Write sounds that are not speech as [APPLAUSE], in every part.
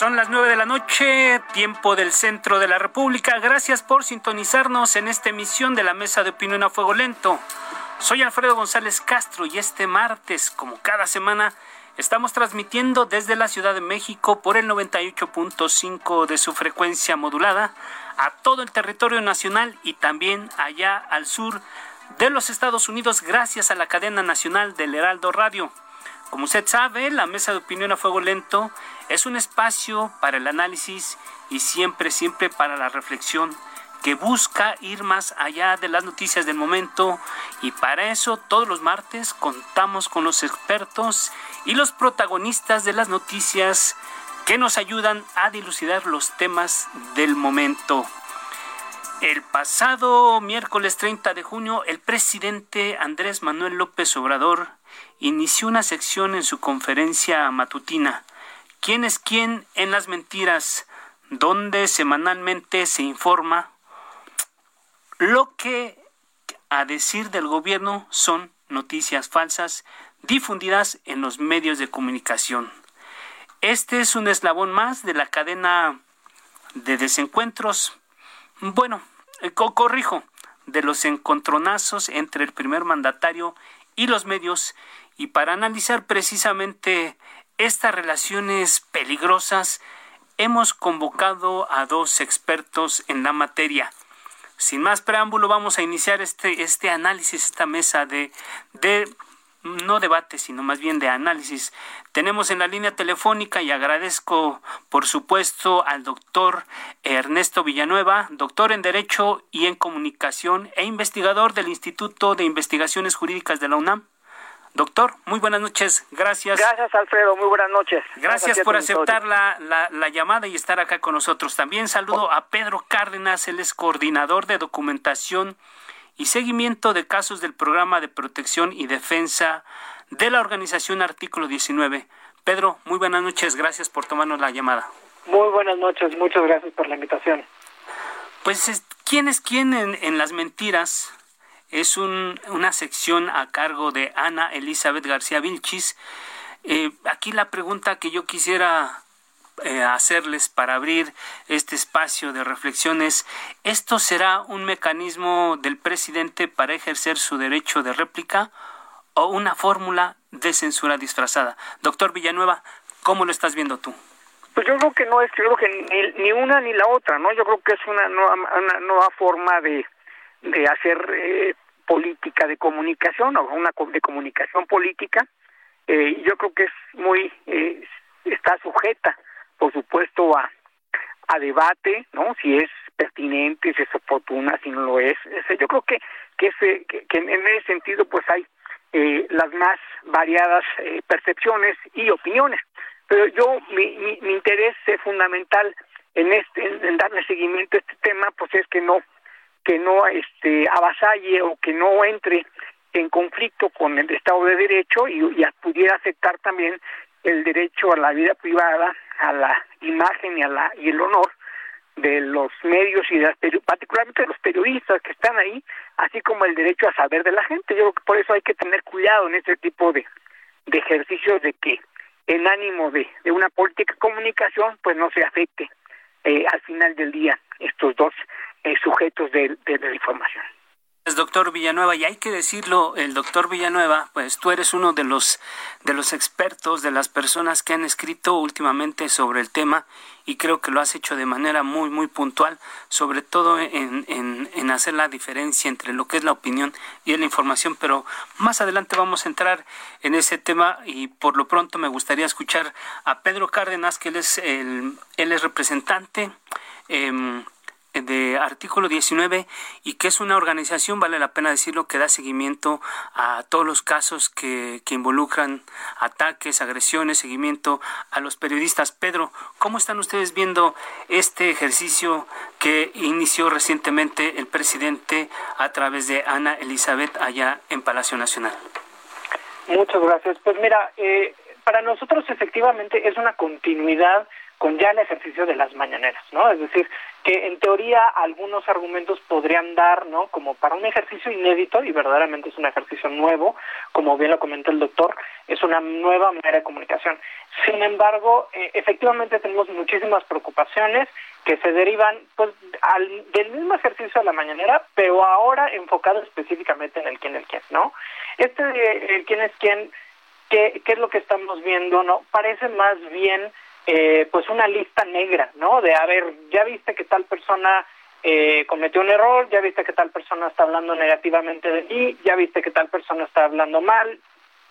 Son las nueve de la noche, tiempo del centro de la República. Gracias por sintonizarnos en esta emisión de la Mesa de Opinión a Fuego Lento. Soy Alfredo González Castro y este martes, como cada semana, estamos transmitiendo desde la Ciudad de México por el 98.5 de su frecuencia modulada a todo el territorio nacional y también allá al sur de los Estados Unidos gracias a la cadena nacional del Heraldo Radio. Como usted sabe, la mesa de opinión a fuego lento es un espacio para el análisis y siempre, siempre para la reflexión que busca ir más allá de las noticias del momento y para eso todos los martes contamos con los expertos y los protagonistas de las noticias que nos ayudan a dilucidar los temas del momento. El pasado miércoles 30 de junio, el presidente Andrés Manuel López Obrador inició una sección en su conferencia matutina, ¿Quién es quién en las mentiras? donde semanalmente se informa lo que, a decir del gobierno, son noticias falsas difundidas en los medios de comunicación. Este es un eslabón más de la cadena de desencuentros, bueno, eh, corrijo, de los encontronazos entre el primer mandatario y los medios y para analizar precisamente estas relaciones peligrosas hemos convocado a dos expertos en la materia. Sin más preámbulo, vamos a iniciar este, este análisis, esta mesa de, de no debate, sino más bien de análisis. Tenemos en la línea telefónica y agradezco, por supuesto, al doctor Ernesto Villanueva, doctor en Derecho y en Comunicación e investigador del Instituto de Investigaciones Jurídicas de la UNAM. Doctor, muy buenas noches. Gracias. Gracias, Alfredo. Muy buenas noches. Gracias, por aceptar la, la, llamada y estar acá con nosotros. También saludo a Pedro Cárdenas, él es coordinador de documentación y seguimiento de casos del programa de protección y defensa de la organización Artículo 19. Pedro, muy buenas noches. Gracias por tomarnos la llamada. Muy buenas noches. Muchas gracias por la invitación. Pues, ¿quién es quién en, en las mentiras? Es una sección a cargo de Ana Elizabeth García Vilchis. Eh, aquí la pregunta que yo quisiera eh, hacerles para abrir este espacio de reflexiones, ¿esto será un mecanismo del presidente para ejercer su derecho de réplica o una fórmula de censura disfrazada? Doctor Villanueva, ¿cómo lo estás viendo tú? Pues yo creo que no es, yo creo que ni, una ni la otra, ¿no? Yo creo que es una nueva, una nueva forma de, de hacer eh, política de comunicación o una de comunicación política eh, yo creo que es muy eh, está sujeta por supuesto a a debate no si es pertinente si es oportuna si no lo es. Yo creo que que, ese, que, en ese sentido pues hay eh, las más variadas eh, percepciones y opiniones. Pero yo mi, mi, mi interés fundamental en este en darle seguimiento a este tema pues es que no que no este avasalle o que no entre en conflicto con el Estado de Derecho y, pudiera aceptar también el derecho a la vida privada, a la imagen y a la y el honor de los medios y de particularmente de los periodistas que están ahí, así como el derecho a saber de la gente. Yo creo que por eso hay que tener cuidado en este tipo de, de ejercicios de que en ánimo de, de una política de comunicación pues no se afecte eh, al final del día estos dos eh, sujetos de, de la información. Doctor Villanueva, y hay que decirlo, el doctor Villanueva, pues tú eres uno de los de los expertos, de las personas que han escrito últimamente sobre el tema y creo que lo has hecho de manera muy muy puntual, sobre todo en, en, en hacer la diferencia entre lo que es la opinión y la información, pero más adelante vamos a entrar en ese tema y por lo pronto me gustaría escuchar a Pedro Cárdenas, que él es el él es representante eh, de artículo 19 y que es una organización, vale la pena decirlo, que da seguimiento a todos los casos que, que involucran ataques, agresiones, seguimiento a los periodistas. Pedro, ¿cómo están ustedes viendo este ejercicio que inició recientemente el presidente a través de Ana Elizabeth allá en Palacio Nacional? Muchas gracias. Pues mira, eh, para nosotros efectivamente es una continuidad con ya el ejercicio de las mañaneras, ¿no? Es decir, que en teoría algunos argumentos podrían dar, ¿no? Como para un ejercicio inédito y verdaderamente es un ejercicio nuevo, como bien lo comentó el doctor, es una nueva manera de comunicación. Sin embargo, eh, efectivamente tenemos muchísimas preocupaciones que se derivan pues al, del mismo ejercicio de la mañanera, pero ahora enfocado específicamente en el quién es quién, ¿no? Este de el quién es quién, ¿qué, ¿qué es lo que estamos viendo? no Parece más bien eh, pues una lista negra, ¿no? De, a ver, ya viste que tal persona eh, cometió un error, ya viste que tal persona está hablando negativamente de ti, ya viste que tal persona está hablando mal,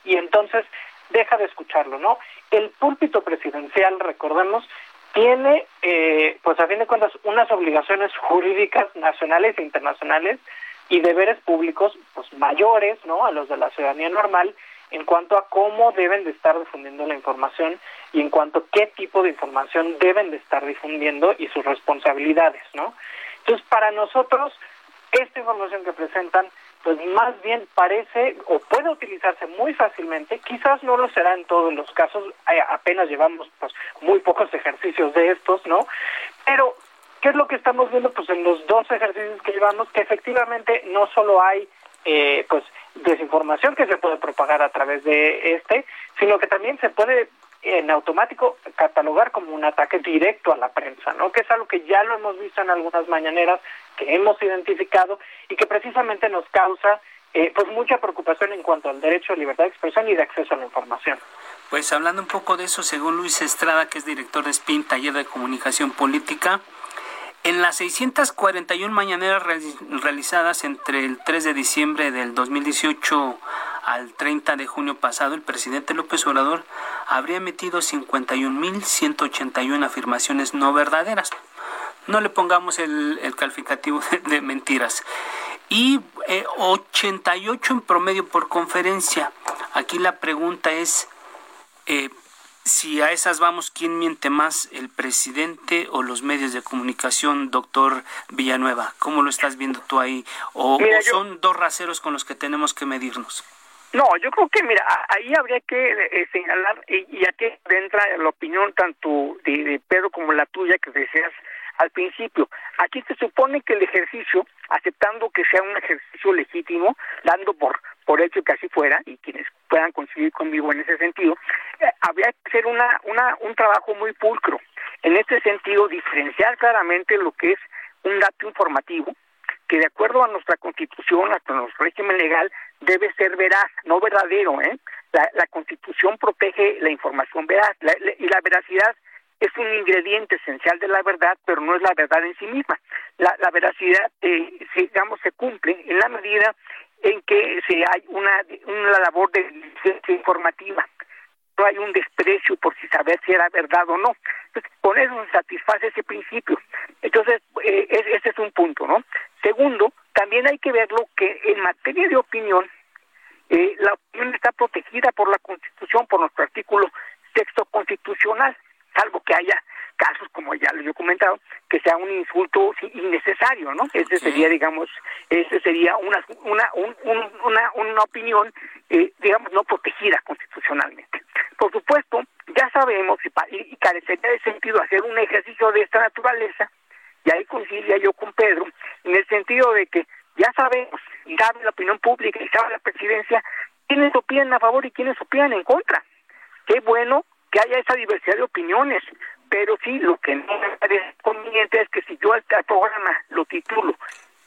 y entonces deja de escucharlo, ¿no? El púlpito presidencial, recordemos, tiene, eh, pues a fin de cuentas, unas obligaciones jurídicas nacionales e internacionales y deberes públicos, pues mayores, ¿no? A los de la ciudadanía normal, en cuanto a cómo deben de estar difundiendo la información y en cuanto a qué tipo de información deben de estar difundiendo y sus responsabilidades, ¿no? Entonces, para nosotros, esta información que presentan, pues más bien parece o puede utilizarse muy fácilmente, quizás no lo será en todos los casos, apenas llevamos pues muy pocos ejercicios de estos, ¿no? Pero ¿qué es lo que estamos viendo? Pues en los dos ejercicios que llevamos, que efectivamente no solo hay eh, pues desinformación que se puede propagar a través de este, sino que también se puede en automático catalogar como un ataque directo a la prensa, ¿no? Que es algo que ya lo hemos visto en algunas mañaneras, que hemos identificado y que precisamente nos causa eh, pues mucha preocupación en cuanto al derecho a libertad de expresión y de acceso a la información. Pues hablando un poco de eso, según Luis Estrada, que es director de SPIN, Taller de Comunicación Política, en las 641 mañaneras realizadas entre el 3 de diciembre del 2018 al 30 de junio pasado, el presidente López Obrador habría emitido 51.181 afirmaciones no verdaderas. No le pongamos el, calificativo de, mentiras. Y 88 eh, en promedio por conferencia. Aquí la pregunta es, eh, si a esas vamos, ¿quién miente más, el presidente o los medios de comunicación, doctor Villanueva? ¿Cómo lo estás viendo tú ahí? ¿O, son dos raseros con los que tenemos que medirnos? No, yo creo que, mira, ahí habría que eh, señalar, y, aquí entra la opinión tanto de, de Pedro como la tuya, que deseas al principio. Aquí se supone que el ejercicio, aceptando que sea un ejercicio legítimo, dando por por hecho que así fuera y quienes puedan coincidir conmigo en ese sentido, eh, habría que hacer una, una, un trabajo muy pulcro. En este sentido, diferenciar claramente lo que es un dato informativo, que de acuerdo a nuestra constitución, a nuestro régimen legal, debe ser veraz, no verdadero. ¿eh? La, la constitución protege la información veraz y la veracidad es un ingrediente esencial de la verdad, pero no es la verdad en sí misma. La, veracidad, eh, digamos, se cumple en la medida en que se hay una, una labor de informativa. No hay un desprecio por si saber si era verdad o no. Entonces, con eso se satisface ese principio. Entonces, eh, ese es un punto, ¿no? Segundo, también hay que verlo que en materia de opinión, eh, la opinión está protegida por la Constitución, por nuestro artículo texto constitucional, salvo que haya casos, como ya les he comentado, que sea un insulto innecesario, ¿no? Ese sería, digamos, ese sería una una una, una opinión, eh, digamos, no protegida constitucionalmente. Por supuesto, ya sabemos y, y carecería de sentido hacer un ejercicio de esta naturaleza y ahí coincidiría yo con Pedro, en el sentido de que ya sabemos, y sabe la opinión pública, y sabe la presidencia, quiénes opinan a favor y quiénes opinan en contra. Qué bueno que haya esa diversidad de opiniones, pero sí, lo que no me parece conveniente es que si yo al programa lo titulo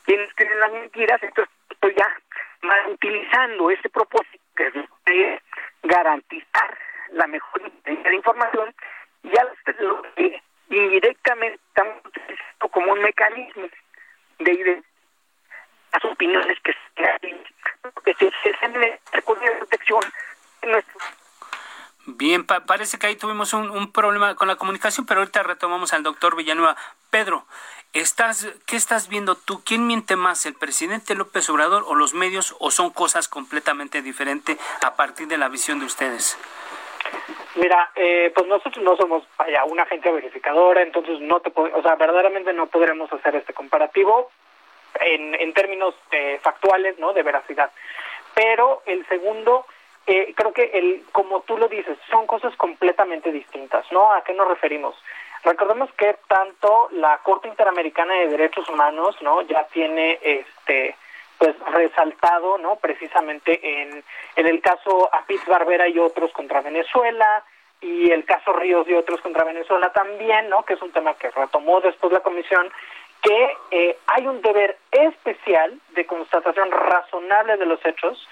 quienes tienen las mentiras, entonces estoy ya más utilizando ese propósito que es garantizar la mejor información, ya indirectamente estamos utilizando como un mecanismo de las opiniones que se, se, se, de protección nuestro Bien, parece que ahí tuvimos un, problema con la comunicación, pero ahorita retomamos al doctor Villanueva. Pedro, estás, ¿qué estás viendo tú? ¿Quién miente más, el presidente López Obrador o los medios, o son cosas completamente diferentes a partir de la visión de ustedes? Mira, eh, pues nosotros no somos vaya, una agencia verificadora, entonces no te o sea, verdaderamente no podremos hacer este comparativo en, en términos eh, factuales, ¿no? De veracidad. Pero el segundo eh, creo que el, como tú lo dices, son cosas completamente distintas, ¿no? ¿A qué nos referimos? Recordemos que tanto la Corte Interamericana de Derechos Humanos, ¿no? Ya tiene, este, pues resaltado, ¿no? Precisamente en, en el caso Apit Barbera y otros contra Venezuela, y el caso Ríos y otros contra Venezuela también, ¿no? Que es un tema que retomó después la comisión, que eh, hay un deber especial de constatación razonable de los hechos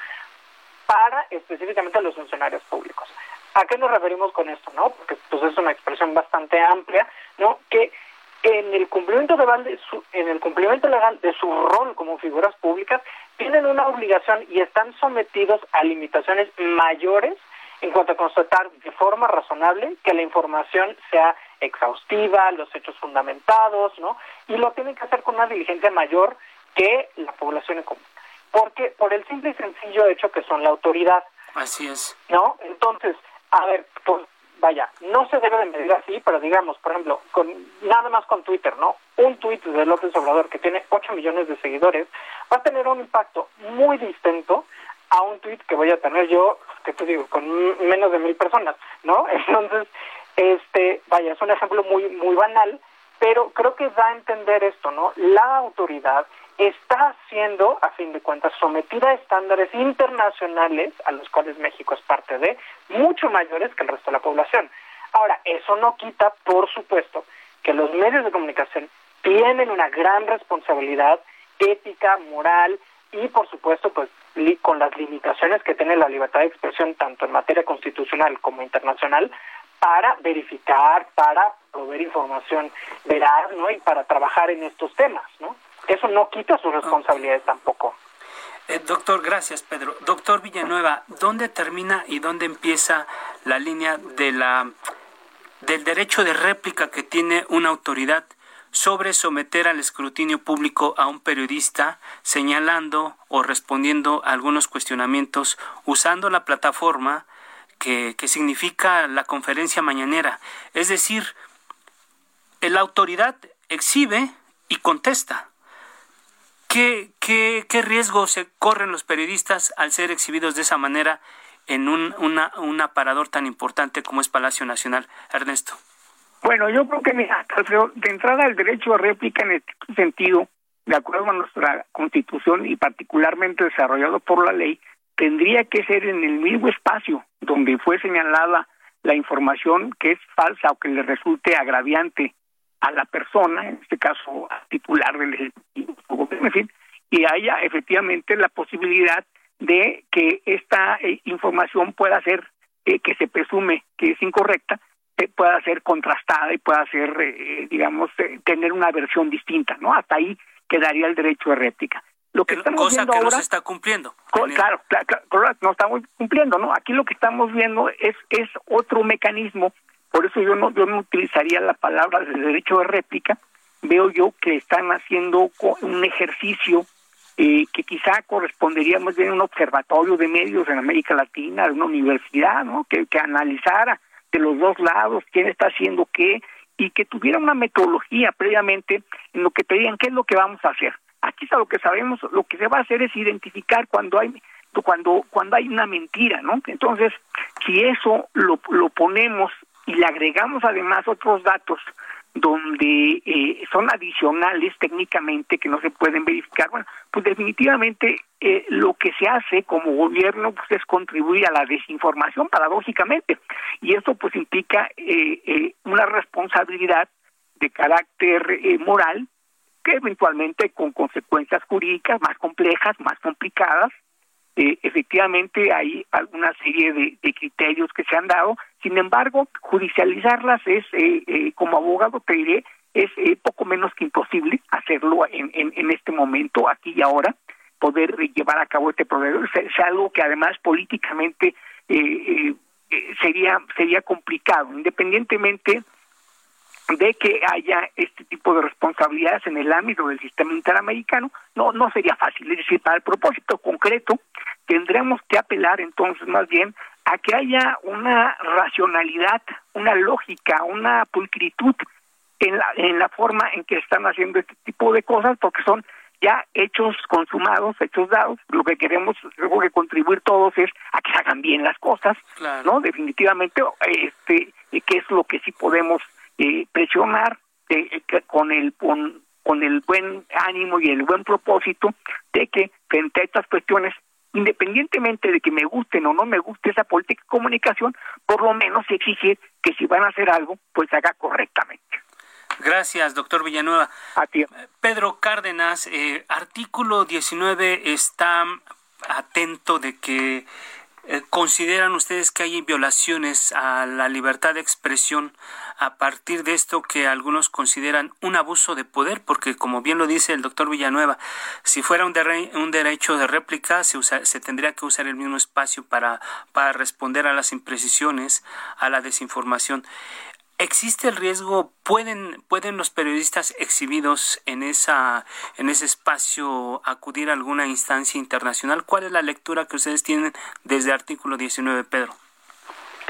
para específicamente los funcionarios públicos. ¿A qué nos referimos con esto, no? Porque pues es una expresión bastante amplia, ¿no? Que en el cumplimiento legal de su, en el cumplimiento legal de su rol como figuras públicas tienen una obligación y están sometidos a limitaciones mayores en cuanto a constatar de forma razonable que la información sea exhaustiva, los hechos fundamentados, ¿no? Y lo tienen que hacer con una diligencia mayor que la población en común porque por el simple y sencillo hecho que son la autoridad. Así es. ¿No? Entonces, a ver, pues vaya, no se debe de medir así, pero digamos, por ejemplo, con nada más con Twitter, ¿no? Un tweet de López Obrador que tiene 8 millones de seguidores va a tener un impacto muy distinto a un tweet que voy a tener yo, que te digo, con menos de mil personas, ¿no? [LAUGHS] Entonces, este, vaya, es un ejemplo muy muy banal, pero creo que da a entender esto, ¿no? La autoridad está siendo, a fin de cuentas, sometida a estándares internacionales, a los cuales México es parte de, mucho mayores que el resto de la población. Ahora, eso no quita, por supuesto, que los medios de comunicación tienen una gran responsabilidad ética, moral y, por supuesto, pues con las limitaciones que tiene la libertad de expresión tanto en materia constitucional como internacional para verificar, para proveer información veraz, ¿no? Y para trabajar en estos temas, ¿no? Eso no quita sus responsabilidades tampoco. Eh, doctor, gracias Pedro. Doctor Villanueva, ¿dónde termina y dónde empieza la línea de la del derecho de réplica que tiene una autoridad sobre someter al escrutinio público a un periodista señalando o respondiendo a algunos cuestionamientos usando la plataforma que, que significa la conferencia mañanera? Es decir, la autoridad exhibe y contesta. ¿Qué, qué, qué riesgo se corren los periodistas al ser exhibidos de esa manera en un, una, un aparador tan importante como es Palacio Nacional? Ernesto. Bueno, yo creo que, mira, de entrada el derecho a réplica en este sentido, de acuerdo a nuestra constitución y particularmente desarrollado por la ley, tendría que ser en el mismo espacio donde fue señalada la información que es falsa o que le resulte agraviante a la persona, en este caso al titular del Ejecutivo, en fin, y haya efectivamente la posibilidad de que esta eh, información pueda ser, eh, que se presume que es incorrecta, eh, pueda ser contrastada y pueda ser, digamos, tener una versión distinta, ¿no? Hasta ahí quedaría el derecho de réplica. Lo que estamos cosa que no se está cumpliendo. claro, claro, claro, no estamos cumpliendo, ¿no? Aquí lo que estamos viendo es, es otro mecanismo por eso yo no, yo no utilizaría la palabra de derecho de réplica. Veo yo que están haciendo un ejercicio eh, que quizá correspondería más bien a un observatorio de medios en América Latina, de una universidad, ¿no? Que, que analizara de los dos lados quién está haciendo qué y que tuviera una metodología previamente en lo que te digan qué es lo que vamos a hacer. Aquí está lo que sabemos, lo que se va a hacer es identificar cuando hay cuando cuando hay una mentira, ¿no? Entonces, si eso lo, lo ponemos y le agregamos además otros datos donde eh, son adicionales técnicamente que no se pueden verificar, bueno, pues definitivamente eh, lo que se hace como gobierno pues es contribuir a la desinformación paradójicamente. Y esto pues implica eh, una responsabilidad de carácter moral que eventualmente con consecuencias jurídicas más complejas, más complicadas, eh, efectivamente hay alguna serie de, criterios que se han dado, sin embargo, judicializarlas es, eh, eh, como abogado te diré, es poco menos que imposible hacerlo en, en, este momento, aquí y ahora, poder llevar a cabo este proceso. Es, algo que además políticamente sería, sería complicado, independientemente de que haya este tipo de responsabilidades en el ámbito del sistema interamericano, no, no sería fácil. Es decir, para el propósito concreto, tendremos que apelar entonces más bien a que haya una racionalidad, una lógica, una pulcritud en la, en la forma en que están haciendo este tipo de cosas, porque son ya hechos consumados, hechos dados. Lo que queremos, luego que contribuir todos es a que se hagan bien las cosas, ¿no? Definitivamente, este, que es lo que sí podemos eh, presionar eh, con el con, con el buen ánimo y el buen propósito de que frente a estas cuestiones independientemente de que me gusten o no me guste esa política de comunicación, por lo menos exigir que si van a hacer algo, pues se haga correctamente. Gracias, doctor Villanueva. A ti. Pedro Cárdenas, eh, artículo 19 está atento de que eh, ¿Consideran ustedes que hay violaciones a la libertad de expresión a partir de esto que algunos consideran un abuso de poder? Porque como bien lo dice el doctor Villanueva, si fuera un, un derecho de réplica, se, se tendría que usar el mismo espacio para, para responder a las imprecisiones, a la desinformación. ¿Existe el riesgo? ¿Pueden, ¿Pueden los periodistas exhibidos en, esa, en ese espacio acudir a alguna instancia internacional? ¿Cuál es la lectura que ustedes tienen desde artículo 19, Pedro?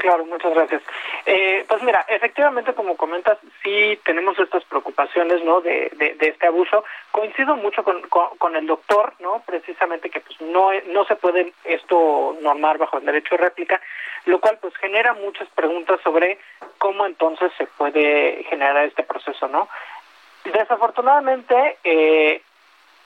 Claro, muchas gracias. Eh, pues mira, efectivamente, como comentas, sí tenemos estas preocupaciones, ¿no? De, de, este abuso. Coincido mucho con, con, el doctor, ¿no? Precisamente que pues no no se puede esto normar bajo el derecho de réplica, lo cual pues genera muchas preguntas sobre cómo entonces se puede generar este proceso, ¿no? Desafortunadamente, eh,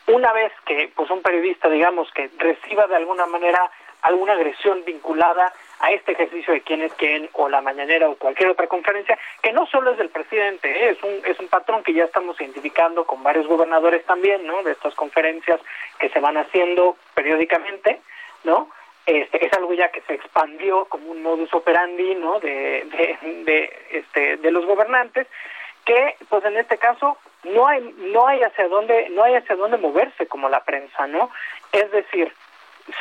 una vez que pues un periodista, digamos, que reciba de alguna manera alguna agresión vinculada a este ejercicio de quién es quién o la mañanera o cualquier otra conferencia, que no solo es del presidente, ¿eh? es un es un patrón que ya estamos identificando con varios gobernadores también, ¿no? De estas conferencias que se van haciendo periódicamente, ¿no? Este, es algo ya que se expandió como un modus operandi, ¿no? De de, de este de los gobernantes que pues en este caso no hay no hay hacia dónde no hay hacia dónde moverse como la prensa, ¿no? Es decir,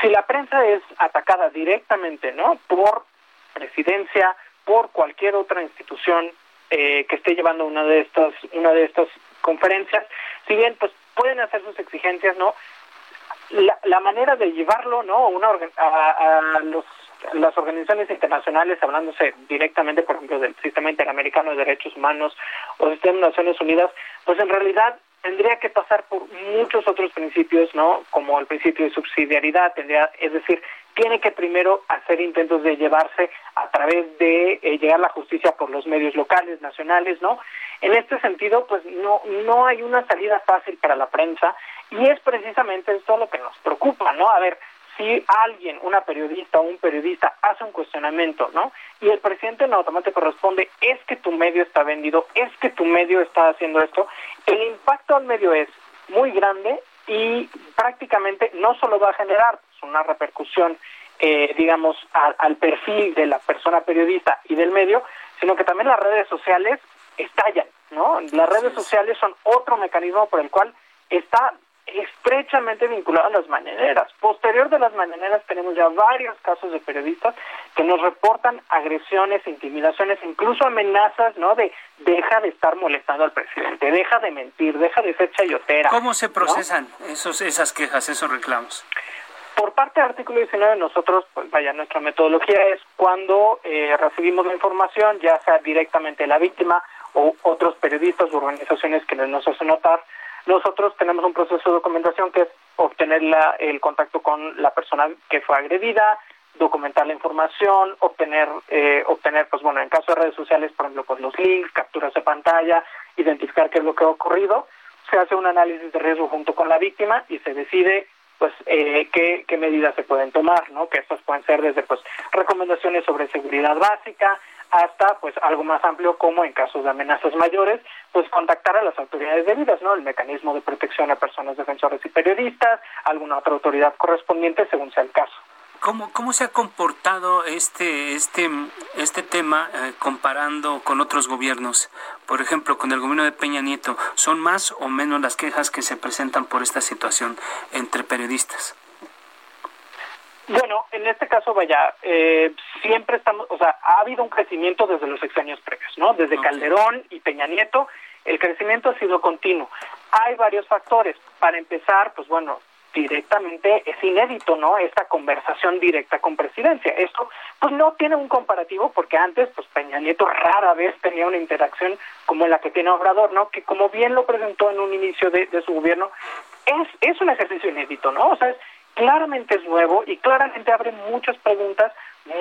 si la prensa es atacada directamente, ¿no? Por presidencia, por cualquier otra institución eh, que esté llevando una de estas una de estas conferencias, si bien pues pueden hacer sus exigencias, ¿no? La, la manera de llevarlo, ¿no? Una a, a los las organizaciones internacionales, hablándose directamente, por ejemplo, del Sistema Interamericano de Derechos Humanos o del Sistema de Naciones Unidas, pues en realidad tendría que pasar por muchos otros principios, ¿no? Como el principio de subsidiariedad, tendría, es decir, tiene que primero hacer intentos de llevarse a través de eh, llegar la justicia por los medios locales, nacionales, ¿no? En este sentido, pues no no hay una salida fácil para la prensa y es precisamente esto lo que nos preocupa, ¿no? A ver, si alguien, una periodista o un periodista hace un cuestionamiento, ¿no? Y el presidente en automático responde, es que tu medio está vendido, es que tu medio está haciendo esto, el impacto al medio es muy grande y prácticamente no solo va a generar una repercusión, eh, digamos, al perfil de la persona periodista y del medio, sino que también las redes sociales estallan, ¿no? Las redes sociales son otro mecanismo por el cual está estrechamente vinculado a las mañaneras. Posterior de las mañaneras tenemos ya varios casos de periodistas que nos reportan agresiones, intimidaciones, incluso amenazas, ¿no? De deja de estar molestando al presidente, deja de mentir, deja de ser chayotera. ¿Cómo se procesan esos, esas quejas, esos reclamos? Por parte del artículo 19, nosotros, pues vaya, nuestra metodología es cuando eh, recibimos la información, ya sea directamente la víctima o otros periodistas o organizaciones que nos hacen notar, nosotros tenemos un proceso de documentación que es obtener la, el contacto con la persona que fue agredida, documentar la información, obtener, eh, obtener, pues bueno, en caso de redes sociales, por ejemplo, pues los links, capturas de pantalla, identificar qué es lo que ha ocurrido, se hace un análisis de riesgo junto con la víctima y se decide pues eh, qué, qué medidas se pueden tomar, ¿no? Que estas pueden ser desde pues recomendaciones sobre seguridad básica hasta pues algo más amplio como en casos de amenazas mayores, pues contactar a las autoridades debidas, ¿no? El mecanismo de protección a personas defensores y periodistas, alguna otra autoridad correspondiente según sea el caso. ¿Cómo, ¿Cómo se ha comportado este, este, este tema eh, comparando con otros gobiernos? Por ejemplo, con el gobierno de Peña Nieto, ¿son más o menos las quejas que se presentan por esta situación entre periodistas? Bueno, en este caso, vaya, eh, siempre estamos, o sea, ha habido un crecimiento desde los sexenios previos, ¿no? Desde Calderón y Peña Nieto, el crecimiento ha sido continuo. Hay varios factores. Para empezar, pues bueno, directamente es inédito, ¿no? Esta conversación directa con presidencia. Esto pues no tiene un comparativo porque antes pues Peña Nieto rara vez tenía una interacción como la que tiene Obrador, ¿no? Que como bien lo presentó en un inicio de, su gobierno, es, es un ejercicio inédito, ¿no? O sea, claramente es nuevo y claramente abre muchas preguntas,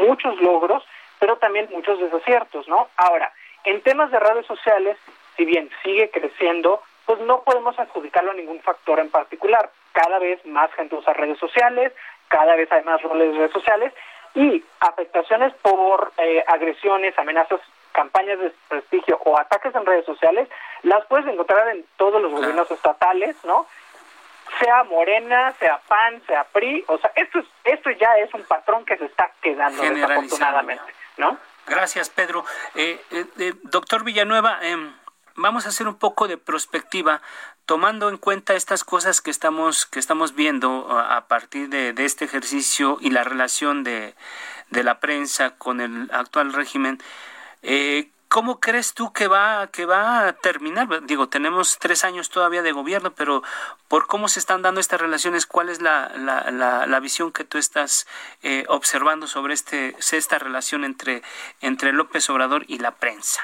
muchos logros, pero también muchos desaciertos, ¿no? Ahora, en temas de redes sociales, si bien sigue creciendo, pues no podemos adjudicarlo a ningún factor en particular. Cada vez más gente usa redes sociales, cada vez hay más roles de redes sociales y afectaciones por eh, agresiones, amenazas, campañas de prestigio o ataques en redes sociales, las puedes encontrar en todos los gobiernos estatales, ¿no? Sea Morena, sea PAN, sea PRI, o sea, esto es, esto ya es un patrón que se está quedando desafortunadamente, ¿no? Gracias, Pedro. Eh, eh, doctor Villanueva, em, vamos a hacer un poco de prospectiva tomando en cuenta estas cosas que estamos que estamos viendo a partir de, este ejercicio y la relación de, la prensa con el actual régimen eh, ¿Cómo crees tú que va, que va a terminar? Digo, tenemos tres años todavía de gobierno, pero por cómo se están dando estas relaciones, ¿cuál es la, la, la, visión que tú estás eh, observando sobre este, esta relación entre, entre López Obrador y la prensa?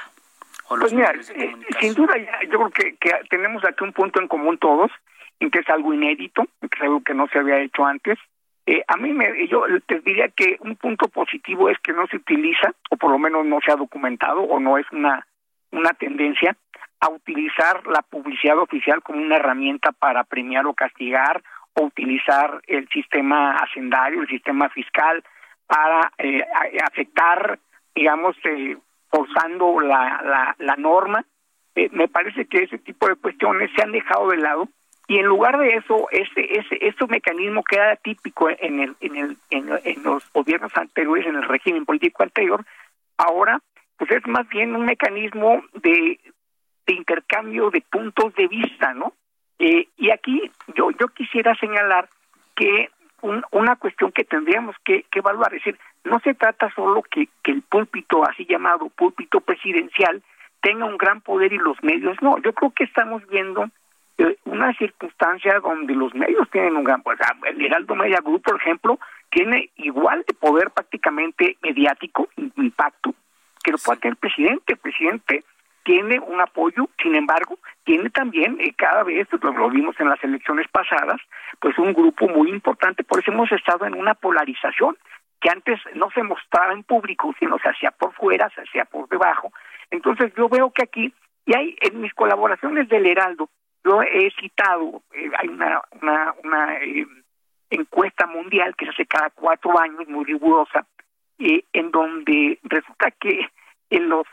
pues mira, eh, sin duda yo creo que, que, tenemos aquí un punto en común todos, en que es algo inédito, que es algo que no se había hecho antes. Eh, a mí me, yo te diría que un punto positivo es que no se utiliza, o por lo menos no se ha documentado, o no es una, una tendencia, a utilizar la publicidad oficial como una herramienta para premiar o castigar, o utilizar el sistema hacendario, el sistema fiscal, para eh, afectar, digamos, eh, forzando la, la, la norma. Eh, me parece que ese tipo de cuestiones se han dejado de lado y en lugar de eso, ese, ese, este mecanismo que era típico en, el, en, el, en, los gobiernos anteriores, en el régimen político anterior, ahora pues es más bien un mecanismo de, intercambio de puntos de vista, ¿no? Eh, y aquí yo, yo quisiera señalar que una cuestión que tendríamos que, evaluar, es decir, no se trata solo que el púlpito, así llamado púlpito presidencial, tenga un gran poder y los medios no. Yo creo que estamos viendo eh, una circunstancia donde los medios tienen un gran poder. El Heraldo Media Group, por ejemplo, tiene igual de poder prácticamente mediático, impacto, que lo puede tener el presidente. El presidente tiene un apoyo, sin embargo, tiene también eh, cada vez, pues, lo, vimos en las elecciones pasadas, pues un grupo muy importante, por eso hemos estado en una polarización que antes no se mostraba en público, sino se hacía por fuera, se hacía por debajo. Entonces yo veo que aquí, y hay en mis colaboraciones del Heraldo, yo he citado, eh, hay una, una, eh, encuesta mundial que se hace cada cuatro años, muy rigurosa, eh, en donde resulta que los,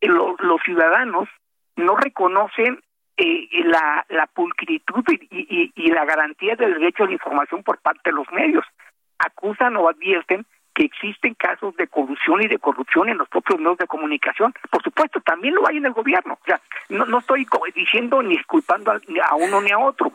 los, los ciudadanos no reconocen la, la pulcritud y, y, la garantía del derecho a la información por parte de los medios acusan o advierten que existen casos de corrupción y de corrupción en los propios medios de comunicación. Por supuesto, también lo hay en el gobierno. O sea, no, no estoy diciendo ni disculpando a, uno ni a otro.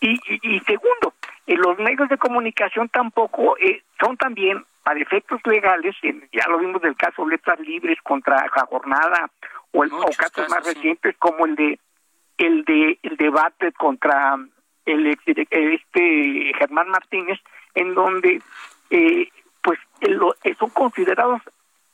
Y, y, segundo, en los medios de comunicación tampoco eh, son también, para efectos legales, ya lo vimos del caso Letras Libres contra la Jornada, o, el, casos, más recientes como el de el de el debate contra el este Germán Martínez, en donde eh, pues eh, son considerados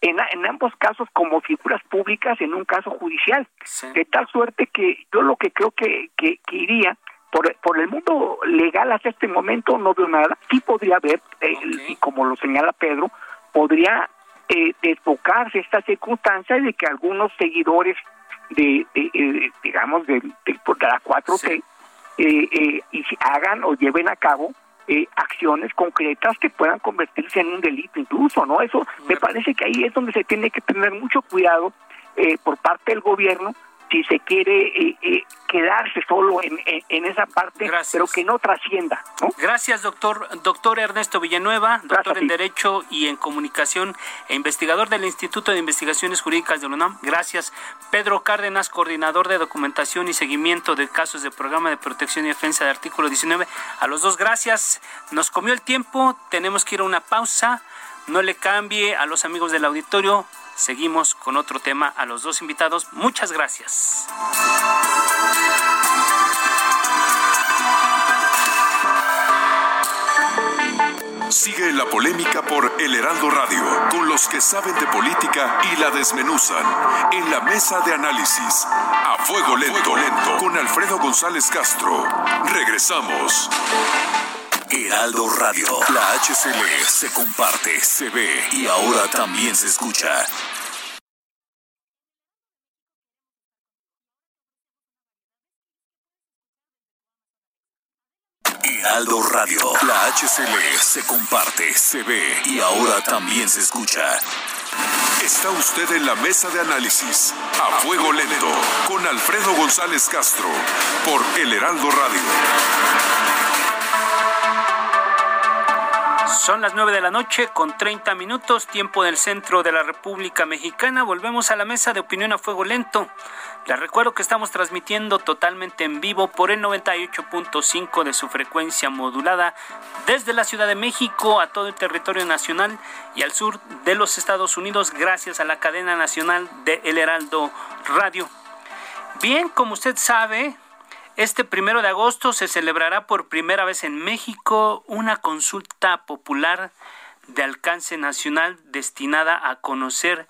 en, en, ambos casos como figuras públicas en un caso judicial. De tal suerte que yo lo que creo que, que, iría por, por el mundo legal hasta este momento no veo nada. Sí podría haber, eh, y como lo señala Pedro, podría eh, desbocarse esta circunstancia de que algunos seguidores de, eh, digamos, de, de, la 4T y hagan o lleven a cabo acciones concretas que puedan convertirse en un delito incluso, ¿no? Eso me parece que ahí es donde se tiene que tener mucho cuidado por parte del gobierno si se quiere eh, eh, quedarse solo en, esa parte, pero que no trascienda. Gracias, doctor. Doctor Ernesto Villanueva, doctor en Derecho y en Comunicación e investigador del Instituto de Investigaciones Jurídicas de la UNAM. Gracias. Pedro Cárdenas, coordinador de documentación y seguimiento de casos del Programa de Protección y Defensa del Artículo 19. A los dos, gracias. Nos comió el tiempo, tenemos que ir a una pausa. No le cambie a los amigos del auditorio. Seguimos con otro tema a los dos invitados. Muchas gracias. Sigue la polémica por El Heraldo Radio, con los que saben de política y la desmenuzan. En la mesa de análisis, a fuego lento, lento, con Alfredo González Castro. Regresamos. Heraldo Radio. La HCL se comparte, se ve y ahora también se escucha. Heraldo Radio. La HCL se comparte, se ve y ahora también se escucha. Está usted en la mesa de análisis, a fuego lento, con Alfredo González Castro, por El Heraldo Radio. Son las 9 de la noche con 30 minutos, tiempo del centro de la República Mexicana. Volvemos a la mesa de opinión a fuego lento. Les recuerdo que estamos transmitiendo totalmente en vivo por el 98.5 de su frecuencia modulada desde la Ciudad de México a todo el territorio nacional y al sur de los Estados Unidos gracias a la cadena nacional de El Heraldo Radio. Bien, como usted sabe, este primero de agosto se celebrará por primera vez en México una consulta popular de alcance nacional destinada a conocer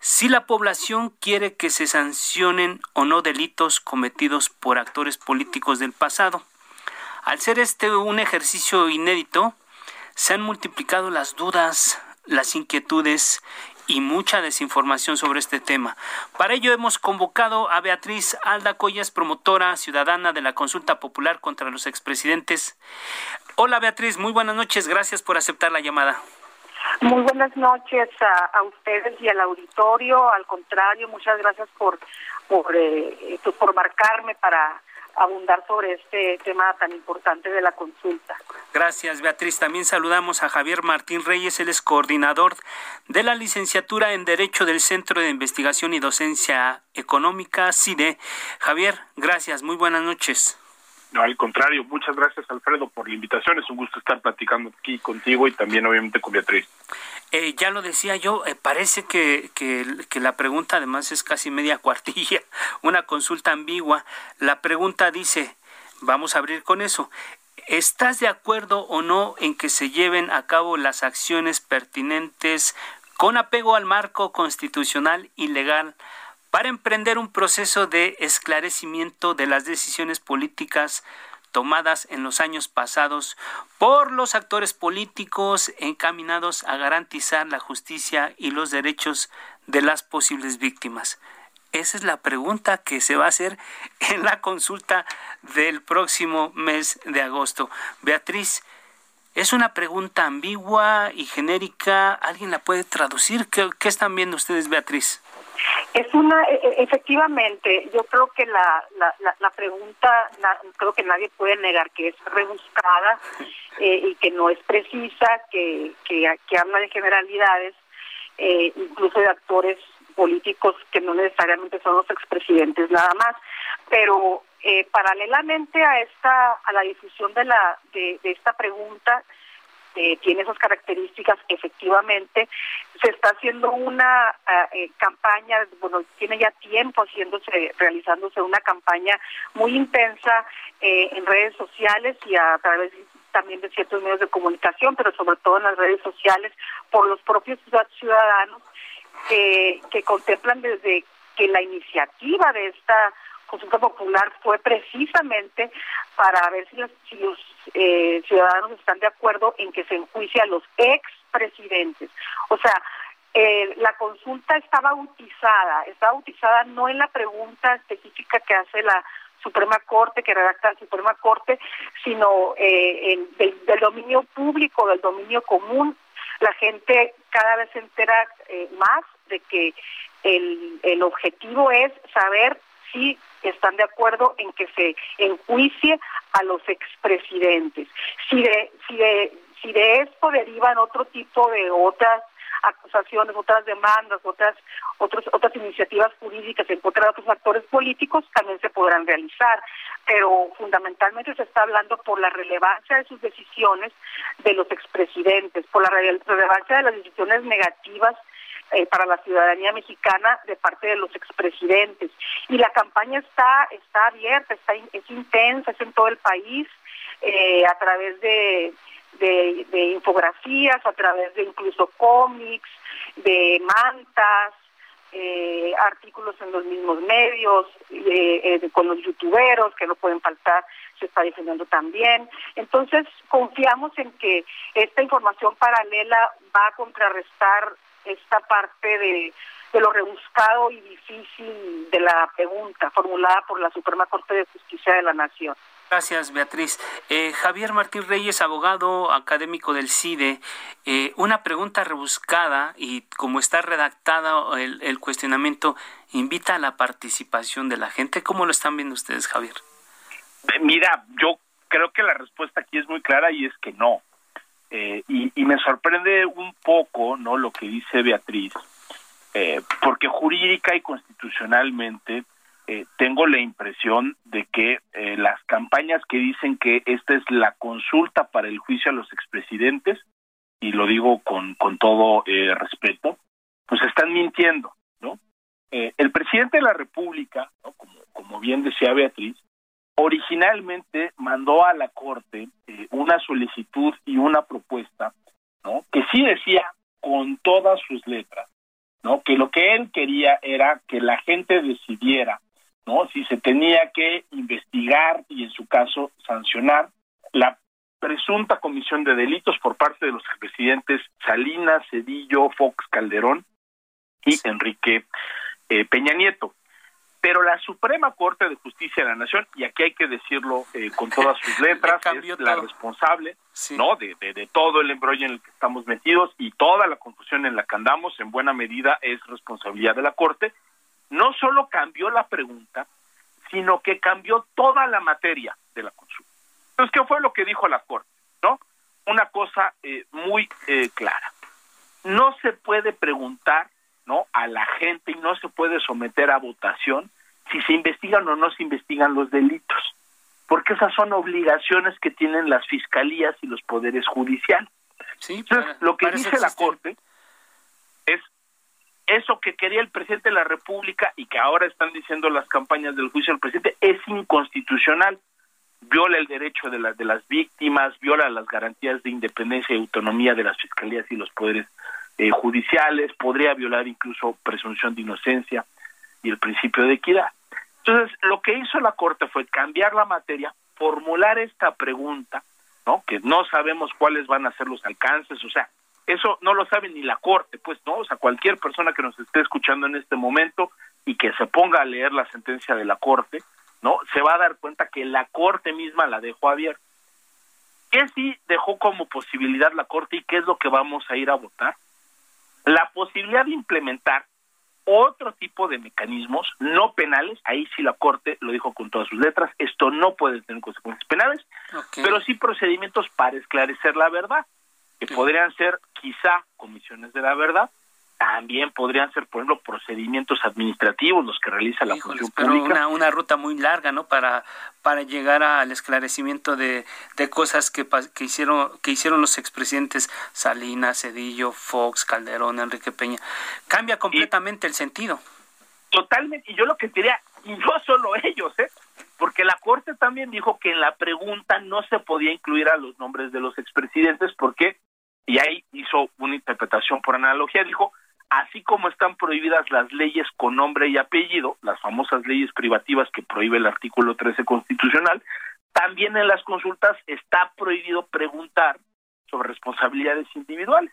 si la población quiere que se sancionen o no delitos cometidos por actores políticos del pasado. Al ser este un ejercicio inédito, se han multiplicado las dudas, las inquietudes y mucha desinformación sobre este tema. Para ello hemos convocado a Beatriz Alda Collas, promotora ciudadana de la consulta popular contra los expresidentes. Hola Beatriz, muy buenas noches, gracias por aceptar la llamada. Muy buenas noches a, ustedes y al auditorio. Al contrario, muchas gracias por por, eh, por marcarme para abundar sobre este tema tan importante de la consulta. Gracias, Beatriz. También saludamos a Javier Martín Reyes, él es coordinador de la licenciatura en Derecho del Centro de Investigación y Docencia Económica, CIDE. Javier, gracias, muy buenas noches. No, al contrario, muchas gracias Alfredo por la invitación. Es un gusto estar platicando aquí contigo y también obviamente con Beatriz. Eh, ya lo decía yo, eh, parece que, que, que, la pregunta además es casi media cuartilla, [LAUGHS] una consulta ambigua. La pregunta dice, vamos a abrir con eso, ¿estás de acuerdo o no en que se lleven a cabo las acciones pertinentes con apego al marco constitucional y legal para emprender un proceso de esclarecimiento de las decisiones políticas tomadas en los años pasados por los actores políticos encaminados a garantizar la justicia y los derechos de las posibles víctimas. Esa es la pregunta que se va a hacer [LAUGHS] en la consulta del próximo mes de agosto. Beatriz, es una pregunta ambigua y genérica. ¿Alguien la puede traducir? ¿Qué, están viendo ustedes, Beatriz? Es una, e, e, efectivamente, yo creo que la, la, la, pregunta, creo que nadie puede negar que es rebuscada eh, y que no es precisa, que, que, que habla de generalidades, eh, incluso de actores políticos que no necesariamente son los expresidentes nada más, pero eh, paralelamente a esta a la difusión de la de, de esta pregunta eh, tiene esas características, efectivamente. Se está haciendo una ah, eh, campaña, bueno, tiene ya tiempo haciéndose, realizándose una campaña muy intensa eh, en redes sociales y a través también de ciertos medios de comunicación, pero sobre todo en las redes sociales, por los propios ciudadanos que contemplan desde que la iniciativa de esta consulta popular fue precisamente para ver si los, si los eh, ciudadanos están de acuerdo en que se enjuicie a los expresidentes. O sea, eh, la consulta está bautizada, está bautizada no en la pregunta específica que hace la Suprema Corte, que redacta la Suprema Corte, sino eh, del, dominio público, del dominio común. La gente cada vez se entera eh, más de que el, el objetivo es saber si están de acuerdo en que se enjuicie a los expresidentes. Si de, si de, si de esto derivan otro tipo de otras acusaciones, otras demandas, otras otros, otras iniciativas jurídicas en contra de otros actores políticos también se podrán realizar, pero fundamentalmente se está hablando por la relevancia de sus decisiones de los expresidentes, por la relevancia de las decisiones negativas eh, para la ciudadanía mexicana de parte de los expresidentes. Y la campaña está, está abierta, está, es intensa, es en todo el país, eh, a través de de, infografías, a través de incluso cómics, de mantas, eh, artículos en los mismos medios, eh, eh, con los youtuberos que no pueden faltar, se está defendiendo también. Entonces, confiamos en que esta información paralela va a contrarrestar esta parte de, de lo rebuscado y difícil de la pregunta formulada por la Suprema Corte de Justicia de la Nación. Gracias, Beatriz. Eh, Javier Martín Reyes, abogado académico del CIDE. Eh, una pregunta rebuscada y como está redactada el, el, cuestionamiento, invita a la participación de la gente. ¿Cómo lo están viendo ustedes, Javier? Mira, yo creo que la respuesta aquí es muy clara y es que no. Y, y, me sorprende un poco no lo que dice Beatriz, porque jurídica y constitucionalmente eh, tengo la impresión de que eh, las campañas que dicen que esta es la consulta para el juicio a los expresidentes, y lo digo con, con todo eh, respeto, pues están mintiendo, ¿no? el presidente de la República, como, como bien decía Beatriz, originalmente mandó a la Corte una solicitud y una propuesta, ¿no? Que sí decía con todas sus letras, ¿no? Que lo que él quería era que la gente decidiera ¿no? Si se tenía que investigar y en su caso sancionar la presunta comisión de delitos por parte de los presidentes Salinas, Cedillo, Fox, Calderón y Enrique eh, Peña Nieto. Pero la Suprema Corte de Justicia de la Nación, y aquí hay que decirlo eh, con [LAUGHS] todas sus letras, es la responsable no de, de, de, todo el embrollo en el que estamos metidos y toda la confusión en la que andamos, en buena medida es responsabilidad de la Corte, no solo cambió la pregunta, sino que cambió toda la materia de la consulta. Entonces, ¿qué fue lo que dijo la Corte? ¿No? Una cosa eh, muy eh, clara. No se puede preguntar ¿no? a la gente y no se puede someter a votación si se investigan o no se investigan los delitos, porque esas son obligaciones que tienen las fiscalías y los poderes judiciales. Sí, Entonces, lo que dice la Corte es eso que quería el presidente de la República y que ahora están diciendo las campañas del juicio del presidente es inconstitucional, viola el derecho de, las de las víctimas, viola las garantías de independencia y autonomía de las fiscalías y los poderes eh, judiciales, podría violar incluso presunción de inocencia y el principio de equidad. Entonces, lo que hizo la Corte fue cambiar la materia, formular esta pregunta, ¿no? Que no sabemos cuáles van a ser los alcances, o sea, eso no lo sabe ni la Corte, pues, ¿no? O sea, cualquier persona que nos esté escuchando en este momento y que se ponga a leer la sentencia de la Corte, ¿no? Se va a dar cuenta que la Corte misma la dejó abierta. ¿Qué sí dejó como posibilidad la Corte y qué es lo que vamos a ir a votar? La posibilidad de implementar otro tipo de mecanismos no penales, ahí sí la Corte lo dijo con todas sus letras, esto no puede tener consecuencias penales, pero sí procedimientos para esclarecer la verdad que podrían ser quizá comisiones de la verdad, también podrían ser, por ejemplo, procedimientos administrativos los que realiza la función pública. Una, una ruta muy larga, ¿no? Para para llegar al esclarecimiento de, de cosas que, que hicieron que hicieron los expresidentes Salinas, Cedillo, Fox, Calderón, Enrique Peña. Cambia completamente el sentido. Totalmente. Y yo lo que diría, y no [LAUGHS] solo ellos, ¿eh? Porque la Corte también dijo que en la pregunta no se podía incluir a los nombres de los expresidentes porque, y ahí hizo una interpretación por analogía, dijo, así como están prohibidas las leyes con nombre y apellido, las famosas leyes privativas que prohíbe el artículo 13 constitucional, también en las consultas está prohibido preguntar sobre responsabilidades individuales.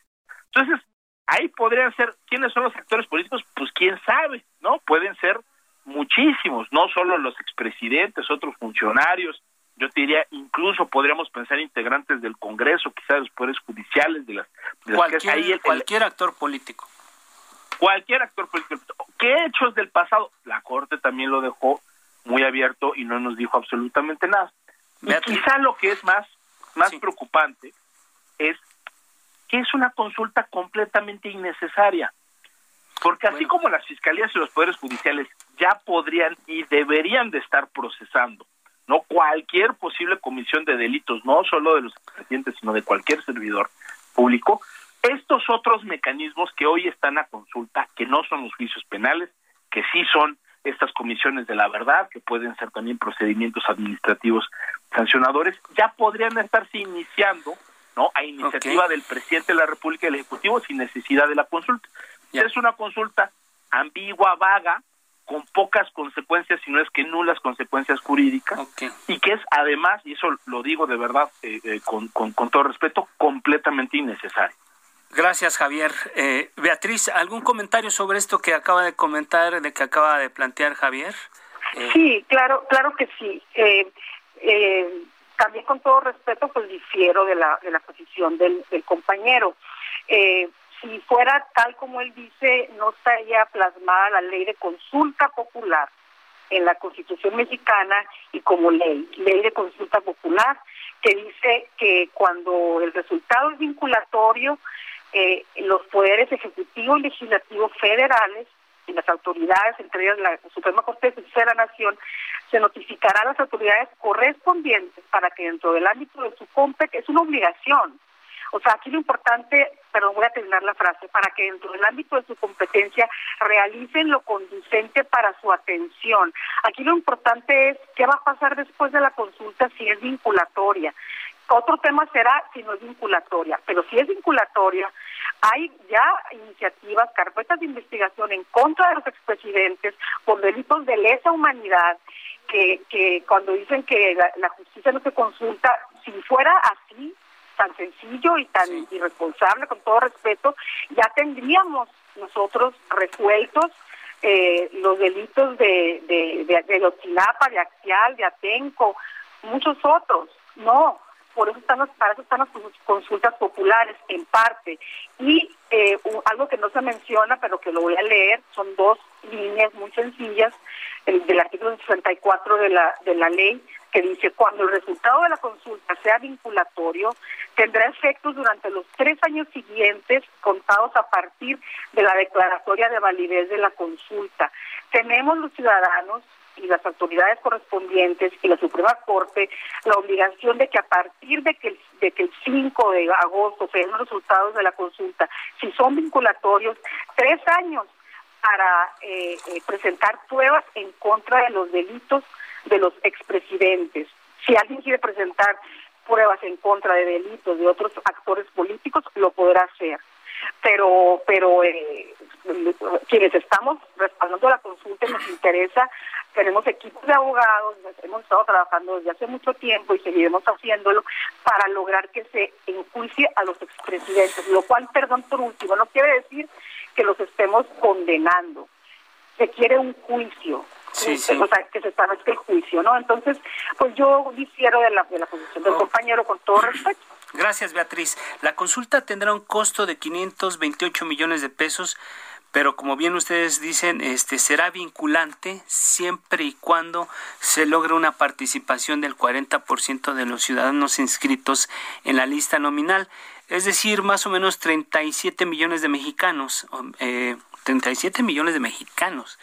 Entonces, ahí podrían ser, ¿quiénes son los actores políticos? Pues quién sabe, ¿no? Pueden ser muchísimos, no solo los expresidentes, otros funcionarios, yo te diría, incluso podríamos pensar integrantes del Congreso, quizás de los poderes judiciales, de las... cualquier, cualquier actor político. Cualquier actor político. ¿Qué hechos del pasado? La Corte también lo dejó muy abierto y no nos dijo absolutamente nada. Y quizá lo que es más, más preocupante es que es una consulta completamente innecesaria. Porque así como las fiscalías y los poderes judiciales ya podrían y deberían de estar procesando no cualquier posible comisión de delitos, no solo de los presidentes, sino de cualquier servidor público, estos otros mecanismos que hoy están a consulta, que no son los juicios penales, que sí son estas comisiones de la verdad, que pueden ser también procedimientos administrativos sancionadores, ya podrían estarse iniciando, ¿no? A iniciativa del presidente de la República y del Ejecutivo sin necesidad de la consulta. Es una consulta ambigua, vaga, con pocas consecuencias, si no es que nulas consecuencias jurídicas, y que es además, y eso lo digo de verdad eh, eh, con, con, todo respeto, completamente innecesario. Gracias, Javier. Eh, Beatriz, ¿algún comentario sobre esto que acaba de comentar, de que acaba de plantear Javier? Sí, claro, claro que sí. también con todo respeto, pues difiero de la, de la posición del, del compañero. Eh, si fuera tal como él dice, no estaría plasmada la ley de consulta popular en la Constitución mexicana y como ley, ley de consulta popular, que dice que cuando el resultado es vinculatorio, eh, los poderes ejecutivo y legislativo federales y las autoridades, entre ellas la Suprema Corte de Justicia de la Nación, se notificará a las autoridades correspondientes para que dentro del ámbito de su competencia, es una obligación, o sea, aquí lo importante, pero voy a terminar la frase, para que dentro del ámbito de su competencia realicen lo conducente para su atención. Aquí lo importante es qué va a pasar después de la consulta si es vinculatoria. Otro tema será si no es vinculatoria, pero si es vinculatoria, hay ya iniciativas, carpetas de investigación en contra de los expresidentes por delitos de lesa humanidad, que, que cuando dicen que la justicia no se consulta, si fuera así, tan sencillo y tan irresponsable, con todo respeto, ya tendríamos nosotros resueltos eh, los delitos de, de, de, de de Axial, de Atenco, muchos otros. No, por eso están para eso están las consultas populares, en parte. Y eh, algo que no se menciona, pero que lo voy a leer, son dos líneas muy sencillas el, del artículo 64 de la, de la ley, que dice, cuando el resultado de la consulta sea vinculatorio, tendrá efectos durante los tres años siguientes, contados a partir de la declaratoria de validez de la consulta. Tenemos los ciudadanos y las autoridades correspondientes y la Suprema Corte la obligación de que a partir de que el, de que el 5 de agosto se den los resultados de la consulta, si son vinculatorios, tres años para eh, eh, presentar pruebas en contra de los delitos de los expresidentes. Si alguien quiere presentar pruebas en contra de delitos de otros actores políticos, lo podrá hacer. Pero, pero eh, quienes estamos respaldando la consulta nos interesa, tenemos equipos de abogados, hemos estado trabajando desde hace mucho tiempo y seguiremos haciéndolo para lograr que se enjuicie a los expresidentes, lo cual, perdón por último, no quiere decir que los estemos condenando, se quiere un juicio, Sí, sí. O sea, que se establezca el juicio, ¿no? Entonces, pues yo difiero de la, de la posición del oh. compañero con todo respeto. Gracias, Beatriz. La consulta tendrá un costo de 528 millones de pesos, pero como bien ustedes dicen, este será vinculante siempre y cuando se logre una participación del 40% de los ciudadanos inscritos en la lista nominal, es decir, más o menos 37 millones de mexicanos. Eh, 37 millones de mexicanos,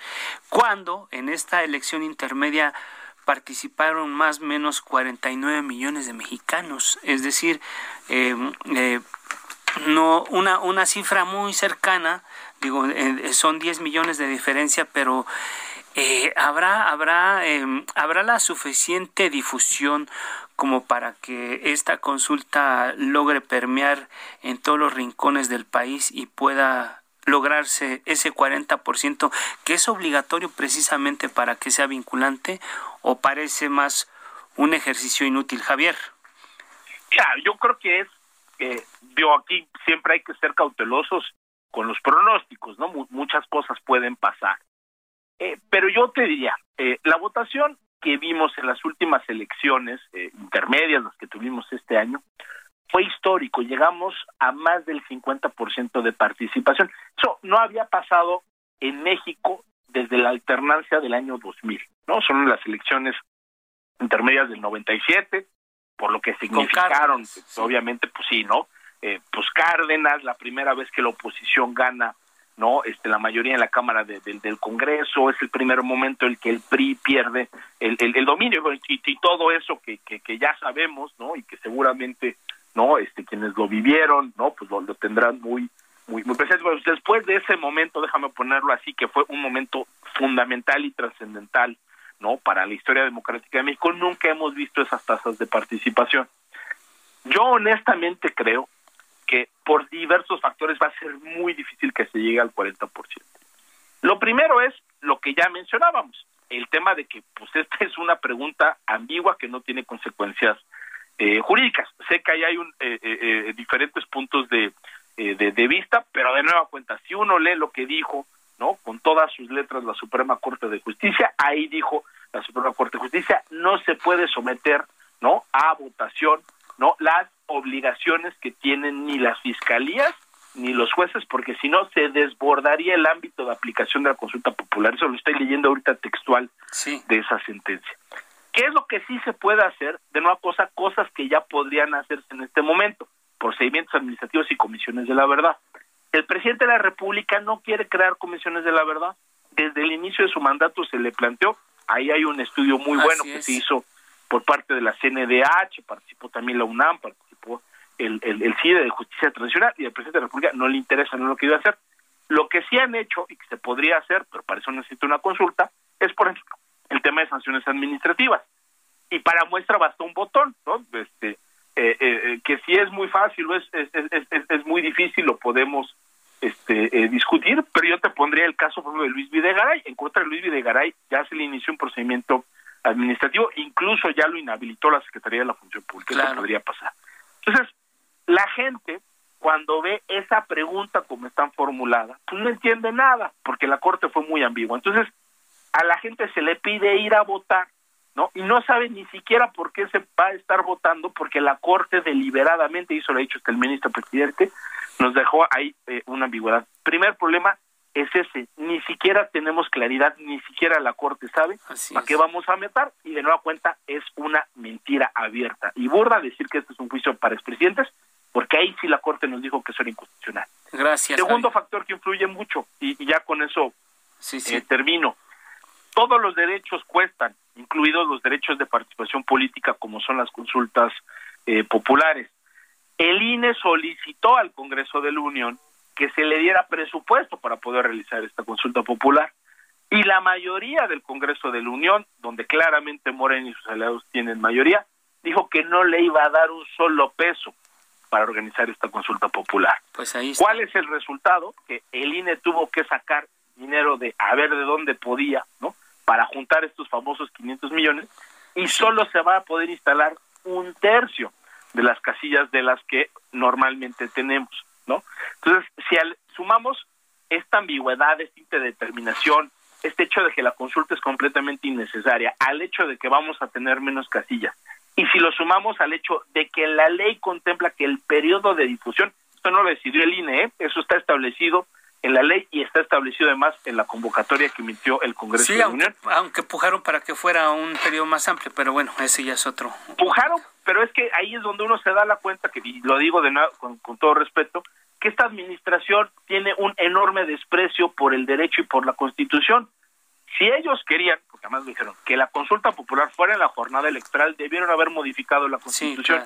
cuando en esta elección intermedia participaron más o menos 49 millones de mexicanos, es decir, eh, eh, no una, una cifra muy cercana, digo, eh, son 10 millones de diferencia, pero habrá habrá habrá la suficiente difusión como para que esta consulta logre permear en todos los rincones del país y pueda lograrse ese 40% que es obligatorio precisamente para que sea vinculante o parece más un ejercicio inútil, Javier? Ya, yo creo que es, eh, yo aquí siempre hay que ser cautelosos con los pronósticos, ¿no? muchas cosas pueden pasar. Eh, pero yo te diría, eh, la votación que vimos en las últimas elecciones eh, intermedias, las que tuvimos este año, fue histórico. Llegamos a más del 50% de participación. Eso no había pasado en México desde la alternancia del año 2000, ¿no? Son las elecciones intermedias del 97, por lo que significaron, obviamente, pues sí, ¿no? Eh, pues Cárdenas, la primera vez que la oposición gana no este la mayoría en la cámara del Congreso es el primer momento en que el PRI pierde el, el, dominio y, todo eso que, que, ya sabemos no y que seguramente no este quienes lo vivieron no pues lo, tendrán muy muy muy presente después de ese momento déjame ponerlo así que fue un momento fundamental y trascendental no para la historia democrática de México nunca hemos visto esas tasas de participación yo honestamente creo que por diversos factores va a ser muy difícil que se llegue al 40%. Lo primero es lo que ya mencionábamos, el tema de que pues esta es una pregunta ambigua que no tiene consecuencias eh, jurídicas. Sé que ahí hay un, eh, eh, diferentes puntos de, de, de, vista, pero de nueva cuenta, si uno lee lo que dijo, ¿no? Con todas sus letras la Suprema Corte de Justicia, ahí dijo la Suprema Corte de Justicia, no se puede someter, ¿no? A votación, ¿no? Las obligaciones que tienen ni las fiscalías ni los jueces, porque si no se desbordaría el ámbito de aplicación de la consulta popular. Eso lo estoy leyendo ahorita textual de esa sentencia. ¿Qué es lo que sí se puede hacer? De nueva cosa, cosas que ya podrían hacerse en este momento, procedimientos administrativos y comisiones de la verdad. El presidente de la República no quiere crear comisiones de la verdad. Desde el inicio de su mandato se le planteó, ahí hay un estudio muy bueno que se hizo por parte de la CNDH, participó también la UNAM, el, el, CIDE de Justicia Tradicional y el presidente de la República no le interesa, no lo que iba a hacer. Lo que sí han hecho y que se podría hacer, pero para eso necesita una consulta, es por ejemplo el tema de sanciones administrativas. Y para muestra basta un botón, ¿no? Este, eh, eh, eh, que si es muy fácil o es, es, es, es, muy difícil, lo podemos este, discutir, pero yo te pondría el caso, por ejemplo, de Luis Videgaray. En contra de Luis Videgaray ya se le inició un procedimiento administrativo, incluso ya lo inhabilitó la Secretaría de la Función Pública. Eso podría pasar. Entonces, la gente, cuando ve esa pregunta como están formulada, pues no entiende nada, porque la Corte fue muy ambigua. Entonces, a la gente se le pide ir a votar, ¿no? Y no sabe ni siquiera por qué se va a estar votando, porque la Corte deliberadamente, y eso lo ha dicho hasta el ministro presidente, nos dejó ahí eh, una ambigüedad. Primer problema es ese, ni siquiera tenemos claridad, ni siquiera la Corte sabe a qué vamos a meter, y de nueva cuenta es una mentira abierta. Y burda decir que este es un juicio para expresidentes, porque ahí sí la Corte nos dijo que eso era inconstitucional. Gracias. Segundo factor que influye mucho, y, ya con eso eh, termino, todos los derechos cuestan, incluidos los derechos de participación política como son las consultas eh, populares. El INE solicitó al Congreso de la Unión que se le diera presupuesto para poder realizar esta consulta popular. Y la mayoría del Congreso de la Unión, donde claramente Moreno y sus aliados tienen mayoría, dijo que no le iba a dar un solo peso para organizar esta consulta popular. Pues ahí ¿Cuál es el resultado? Que el INE tuvo que sacar dinero de a ver de dónde podía, ¿no? Para juntar estos famosos 500 millones y solo se va a poder instalar un tercio de las casillas de las que normalmente tenemos, ¿no? Entonces, si sumamos esta ambigüedad, esta indeterminación, este hecho de que la consulta es completamente innecesaria, al hecho de que vamos a tener menos casillas, y si lo sumamos al hecho de que la ley contempla que el periodo de difusión, esto no lo decidió el INE, ¿eh? eso está establecido en la ley y está establecido además en la convocatoria que emitió el Congreso de la Unión. Aunque pujaron para que fuera un periodo más amplio, pero bueno, ese ya es otro. Pujaron, pero es que ahí es donde uno se da la cuenta, que lo digo de nuevo, con, con todo respeto, que esta administración tiene un enorme desprecio por el derecho y por la Constitución. Si ellos querían, porque además dijeron, que la consulta popular fuera en la jornada electoral, debieron haber modificado la Constitución.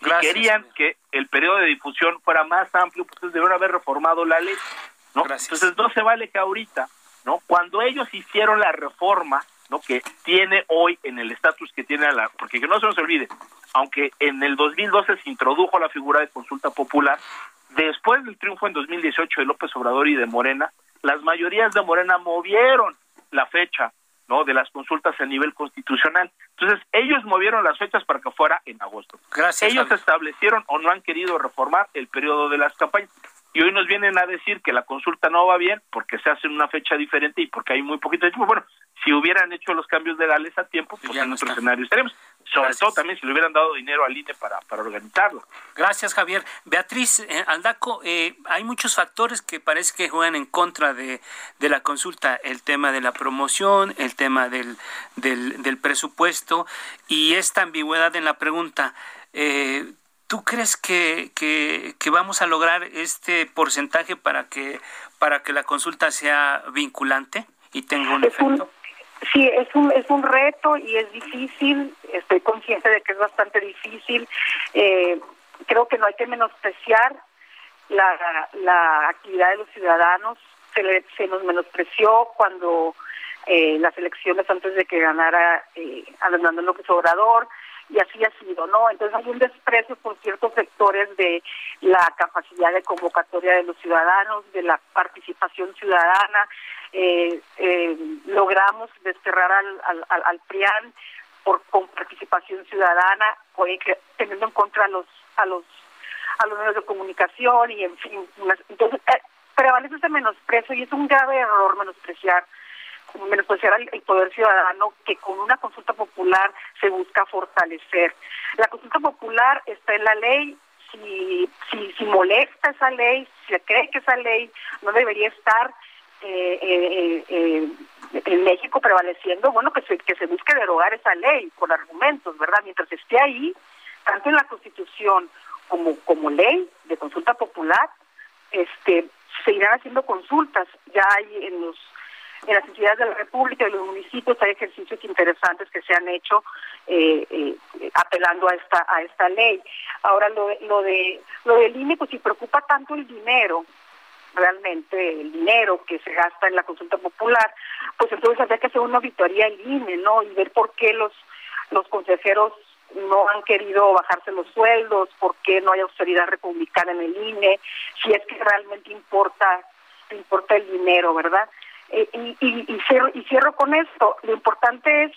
si querían que el periodo de difusión fuera más amplio, pues debieron haber reformado la ley. ¿No? Entonces no se vale que ahorita, ¿no? Cuando ellos hicieron la reforma, ¿no? Que tiene hoy en el estatus que tiene la, porque que no se nos olvide, aunque en el 2012 se introdujo la figura de consulta popular, después del triunfo en 2018 de López Obrador y de Morena, las mayorías de Morena movieron la fecha ¿no? de las consultas a nivel constitucional. Entonces, ellos movieron las fechas para que fuera en agosto. Gracias. Ellos establecieron o no han querido reformar el periodo de las campañas. Y hoy nos vienen a decir que la consulta no va bien porque se hace en una fecha diferente y porque hay muy poquito tiempo. Bueno, si hubieran hecho los cambios legales a tiempo, pues en otro escenario estaremos. Sobre todo también si le hubieran dado dinero al INE para, para organizarlo. Gracias, Javier. Beatriz eh, Aldaco, eh, hay muchos factores que parece que juegan en contra de, de la consulta. El tema de la promoción, el tema del, del, del presupuesto y esta ambigüedad en la pregunta. Eh, ¿Tú crees que, que, que, vamos a lograr este porcentaje para que, para que la consulta sea vinculante y tenga un es efecto? Un, sí, es un, es un reto y es difícil. Estoy consciente de que es bastante difícil. Eh, creo que no hay que menospreciar la, la actividad de los ciudadanos. Se, le, se nos menospreció cuando eh, las elecciones antes de que ganara eh, Andrés López Obrador y así ha sido, ¿no? Entonces hay un desprecio por ciertos sectores de la capacidad de convocatoria de los ciudadanos, de la participación ciudadana. Eh, eh, logramos desterrar al, al, al, al PRIAN por con participación ciudadana, teniendo en contra a los a los a los medios de comunicación y en fin, unas, entonces eh, prevalece ese menosprecio y es un grave error menospreciar menospreciar al el poder ciudadano que con una consulta popular se busca fortalecer. La consulta popular está en la ley, si, si, si molesta esa ley, si se cree que esa ley no debería estar eh, eh, eh, en México prevaleciendo, bueno, que se, que se busque derogar esa ley con argumentos, ¿verdad? Mientras esté ahí, tanto en la Constitución como, como ley de consulta popular, este se irán haciendo consultas. Ya hay en los en las entidades de la República y los municipios hay ejercicios interesantes que se han hecho eh, eh, apelando a esta a esta ley. Ahora lo lo de lo del INE, pues si preocupa tanto el dinero, realmente el dinero que se gasta en la consulta popular, pues entonces habría que hacer una auditoría al INE, ¿no? Y ver por qué los los consejeros no han querido bajarse los sueldos, por qué no hay austeridad republicana en el INE, si es que realmente importa importa el dinero, ¿verdad? Eh, y, y, y, cierro, y cierro con esto. Lo importante es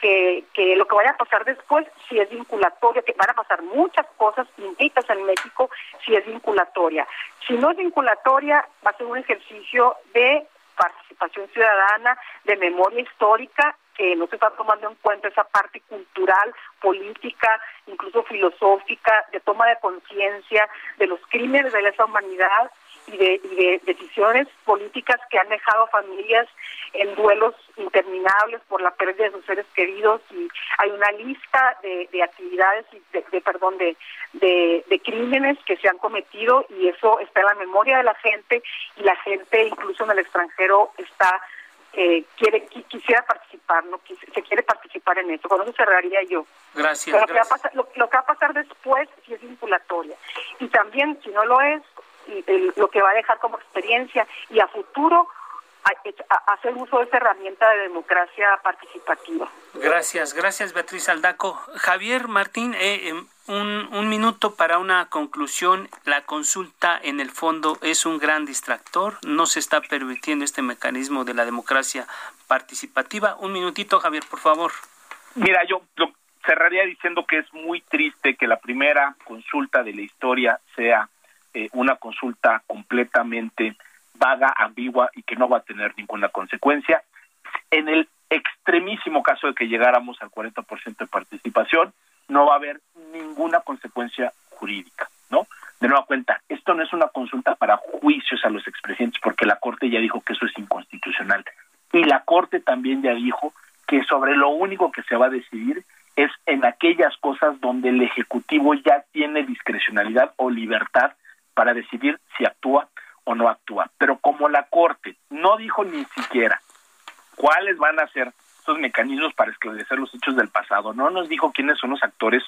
que, que lo que vaya a pasar después, si es vinculatoria, que van a pasar muchas cosas distintas en México si es vinculatoria. Si no es vinculatoria, va a ser un ejercicio de participación ciudadana, de memoria histórica, que no se está tomando en cuenta esa parte cultural, política, incluso filosófica, de toma de conciencia de los crímenes de lesa humanidad y de, y de decisiones políticas que han dejado a familias en duelos interminables por la pérdida de sus seres queridos. Y hay una lista de, de actividades y de, de, perdón de, de, de crímenes que se han cometido y eso está en la memoria de la gente y la gente incluso en el extranjero está eh, quiere quisiera participar no se quiere participar en esto. Con eso cerraría yo. Gracias, Pero gracias. Lo, que va a pasar, lo, lo que va a pasar después si es vinculatoria. Y también si no lo es lo que va a dejar como experiencia y a futuro a, a hacer uso de esa herramienta de democracia participativa. Gracias, gracias Beatriz Aldaco. Javier Martín, eh, un, un minuto para una conclusión. La consulta en el fondo es un gran distractor, no se está permitiendo este mecanismo de la democracia participativa. Un minutito, Javier, por favor. Mira, yo lo cerraría diciendo que es muy triste que la primera consulta de la historia sea eh, una consulta completamente vaga, ambigua y que no va a tener ninguna consecuencia. En el extremísimo caso de que llegáramos al 40% de participación, no va a haber ninguna consecuencia jurídica, ¿no? De nueva cuenta, esto no es una consulta para juicios a los expresidentes, porque la Corte ya dijo que eso es inconstitucional. Y la Corte también ya dijo que sobre lo único que se va a decidir es en aquellas cosas donde el Ejecutivo ya tiene discrecionalidad o libertad para decidir si actúa o no actúa. Pero como la Corte no dijo ni siquiera cuáles van a ser estos mecanismos para esclarecer los hechos del pasado, no nos dijo quiénes son los actores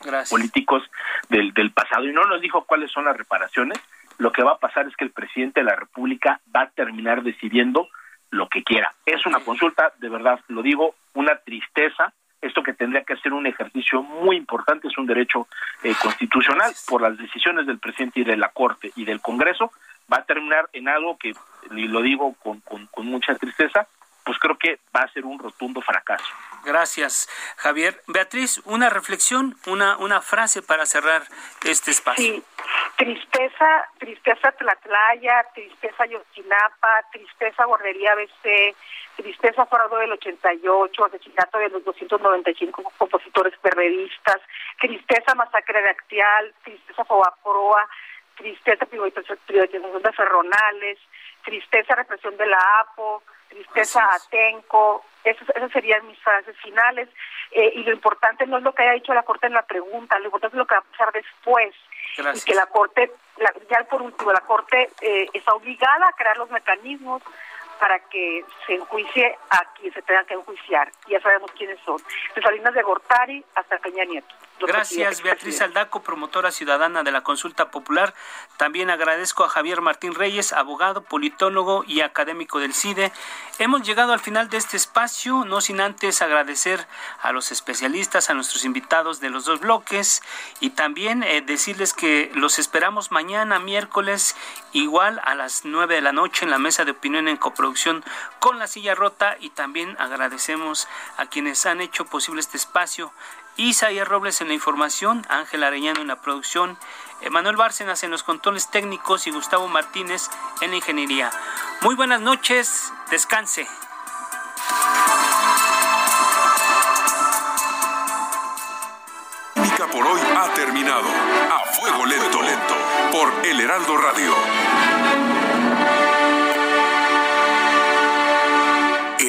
Gracias. políticos del, del pasado y no nos dijo cuáles son las reparaciones, lo que va a pasar es que el presidente de la República va a terminar decidiendo lo que quiera. Es una consulta, de verdad lo digo, una tristeza esto que tendría que ser un ejercicio muy importante, es un derecho eh, constitucional por las decisiones del presidente y de la Corte y del Congreso, va a terminar en algo que, y lo digo con, con mucha tristeza, pues creo que va a ser un rotundo fracaso. Gracias, Javier. Beatriz, una reflexión, una, una frase para cerrar este espacio. Sí, tristeza, tristeza Tlatlaya, tristeza Yotinapa, tristeza Borrería BC, tristeza Farado del 88, asesinato de los 295 compositores perredistas, tristeza Masacre de Actial, tristeza Fobaproa, tristeza privatización de ferronales, tristeza represión de la APO, tristeza Atenco, esas, serían mis frases finales. Eh, y lo importante no es lo que haya dicho la Corte en la pregunta, lo importante es lo que va a pasar después. Y que la Corte, ya por último, la Corte eh, está obligada a crear los mecanismos para que se enjuicie a quien se tenga que enjuiciar. Ya sabemos quiénes son. De Salinas de Gortari hasta Peña Nieto. Gracias, Beatriz Aldaco, promotora ciudadana de la consulta popular. También agradezco a Javier Martín Reyes, abogado, politólogo y académico del CIDE. Hemos llegado al final de este espacio, no sin antes agradecer a los especialistas, a nuestros invitados de los dos bloques y también eh, decirles que los esperamos mañana, miércoles, igual a las nueve de la noche en la mesa de opinión en coproducción con la silla rota y también agradecemos a quienes han hecho posible este espacio Isaías Robles en la información, Ángel Arellano en la producción, Emanuel Bárcenas en los controles técnicos y Gustavo Martínez en la ingeniería. Muy buenas noches, descanse. por hoy ha terminado. A fuego lento, lento, por El Heraldo Radio.